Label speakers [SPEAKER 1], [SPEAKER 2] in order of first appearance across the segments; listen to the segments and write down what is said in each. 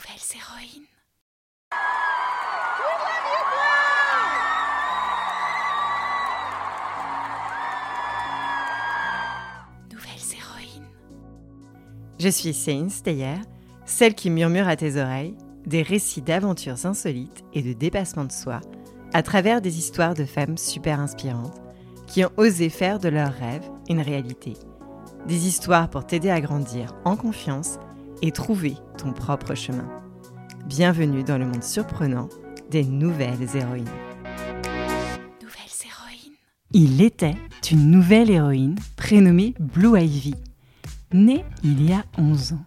[SPEAKER 1] Nouvelles héroïnes. Nouvelles héroïnes.
[SPEAKER 2] Je suis Céline Steyer, celle qui murmure à tes oreilles des récits d'aventures insolites et de dépassement de soi à travers des histoires de femmes super inspirantes qui ont osé faire de leurs rêves une réalité. Des histoires pour t'aider à grandir en confiance et trouver ton propre chemin. Bienvenue dans le monde surprenant des nouvelles héroïnes.
[SPEAKER 1] Nouvelles héroïnes.
[SPEAKER 2] Il était une nouvelle héroïne prénommée Blue Ivy, née il y a 11 ans.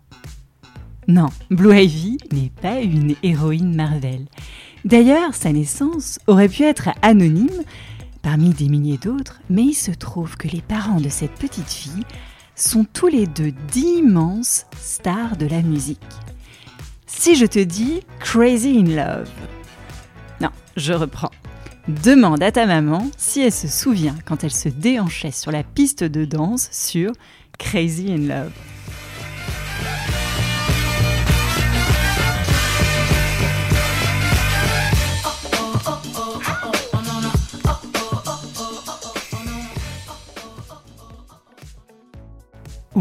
[SPEAKER 2] Non, Blue Ivy n'est pas une héroïne Marvel. D'ailleurs, sa naissance aurait pu être anonyme parmi des milliers d'autres, mais il se trouve que les parents de cette petite fille sont tous les deux d'immenses stars de la musique. Si je te dis Crazy in Love. Non, je reprends. Demande à ta maman si elle se souvient quand elle se déhanchait sur la piste de danse sur Crazy in Love.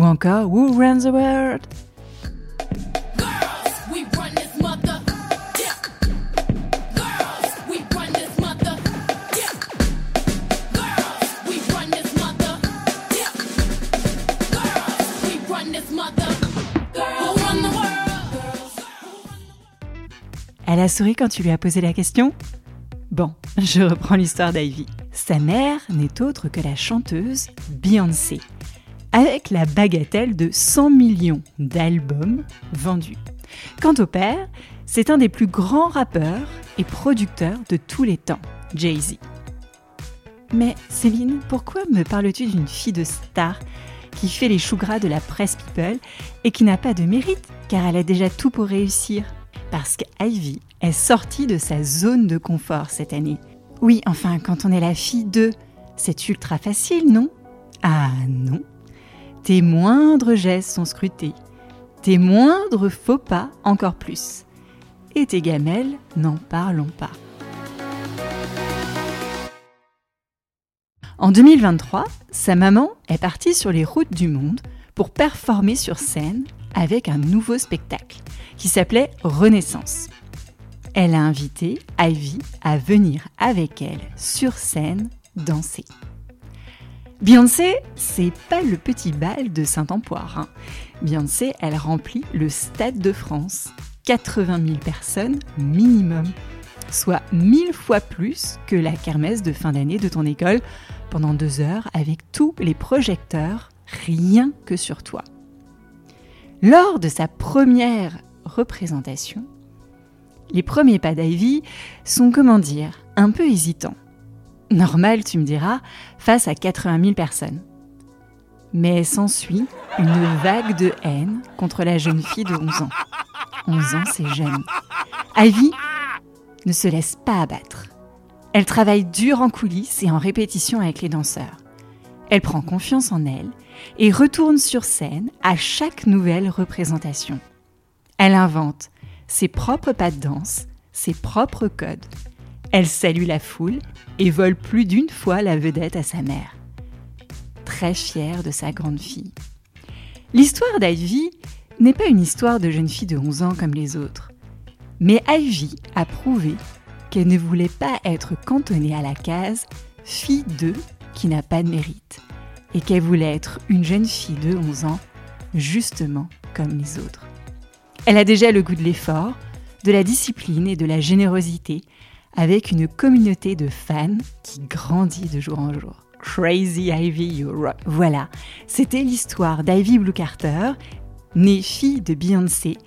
[SPEAKER 3] Mother. Girls, who run the world?
[SPEAKER 2] Elle a souri quand tu lui as posé la question? Bon, je reprends l'histoire d'Ivy. Sa mère n'est autre que la chanteuse Beyoncé, avec la bagatelle de 100 millions d'albums vendus. Quant au père, c'est un des plus grands rappeurs et producteurs de tous les temps, Jay-Z. Mais Céline, pourquoi me parles-tu d'une fille de star qui fait les choux gras de la presse people et qui n'a pas de mérite car elle a déjà tout pour réussir? Parce qu'Ivy est sortie de sa zone de confort cette année. Oui, enfin, quand on est la fille de, c'est ultra facile, non? Ah non. Tes moindres gestes sont scrutés, tes moindres faux pas encore plus. Et tes gamelles, n'en parlons pas. En 2023, sa maman est partie sur les routes du monde pour performer sur scène avec un nouveau spectacle qui s'appelait Renaissance. Elle a invité Ivy à venir avec elle sur scène danser. Beyoncé, c'est pas le petit bal de Saint-Empoire. hein. Beyoncé, elle remplit le Stade de France. 80 000 personnes minimum. Soit 1000 fois plus que la kermesse de fin d'année de ton école pendant deux heures avec tous les projecteurs rien que sur toi. Lors de sa première représentation, les premiers pas d'Ivy sont, comment dire, un peu hésitants. Normal, tu me diras, face à 80 000 personnes. Mais s'ensuit une vague de haine contre la jeune fille de 11 ans. 11 ans, c'est jeune. Ivy ne se laisse pas abattre. Elle travaille dur en coulisses et en répétition avec les danseurs. Elle prend confiance en elle et retourne sur scène à chaque nouvelle représentation. Elle invente ses propres pas de danse, ses propres codes. Elle salue la foule et vole plus d'une fois la vedette à sa mère. Très fière de sa grande fille. L'histoire d'Ivy n'est pas une histoire de jeune fille de 11 ans comme les autres. Mais Ivy a prouvé qu'elle ne voulait pas être cantonnée à la case fille de qui n'a pas de mérite et qu'elle voulait être une jeune fille de 11 ans justement comme les autres. Elle a déjà le goût de l'effort, de la discipline et de la générosité avec une communauté de fans qui grandit de jour en jour. Crazy Ivy. Voilà, c'était l'histoire d'Ivy Blue Carter, née fille de Beyoncé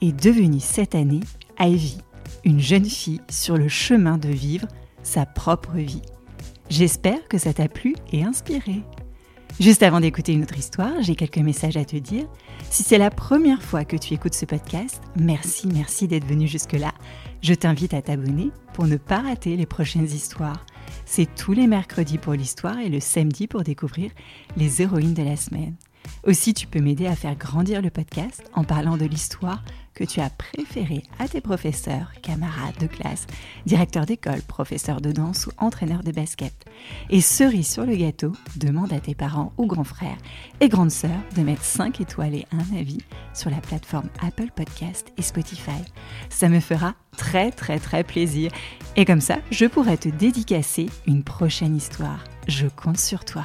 [SPEAKER 2] et devenue cette année Ivy, une jeune fille sur le chemin de vivre sa propre vie. J'espère que ça t'a plu et inspiré. Juste avant d'écouter une autre histoire, j'ai quelques messages à te dire. Si c'est la première fois que tu écoutes ce podcast, merci, merci d'être venu jusque-là. Je t'invite à t'abonner pour ne pas rater les prochaines histoires. C'est tous les mercredis pour l'histoire et le samedi pour découvrir les héroïnes de la semaine. Aussi, tu peux m'aider à faire grandir le podcast en parlant de l'histoire que tu as préféré à tes professeurs, camarades de classe, directeurs d'école, professeurs de danse ou entraîneurs de basket. Et cerise sur le gâteau, demande à tes parents ou grands frères et grandes sœurs de mettre 5 étoiles et un avis sur la plateforme Apple Podcast et Spotify. Ça me fera très très très plaisir. Et comme ça, je pourrai te dédicacer une prochaine histoire. Je compte sur toi.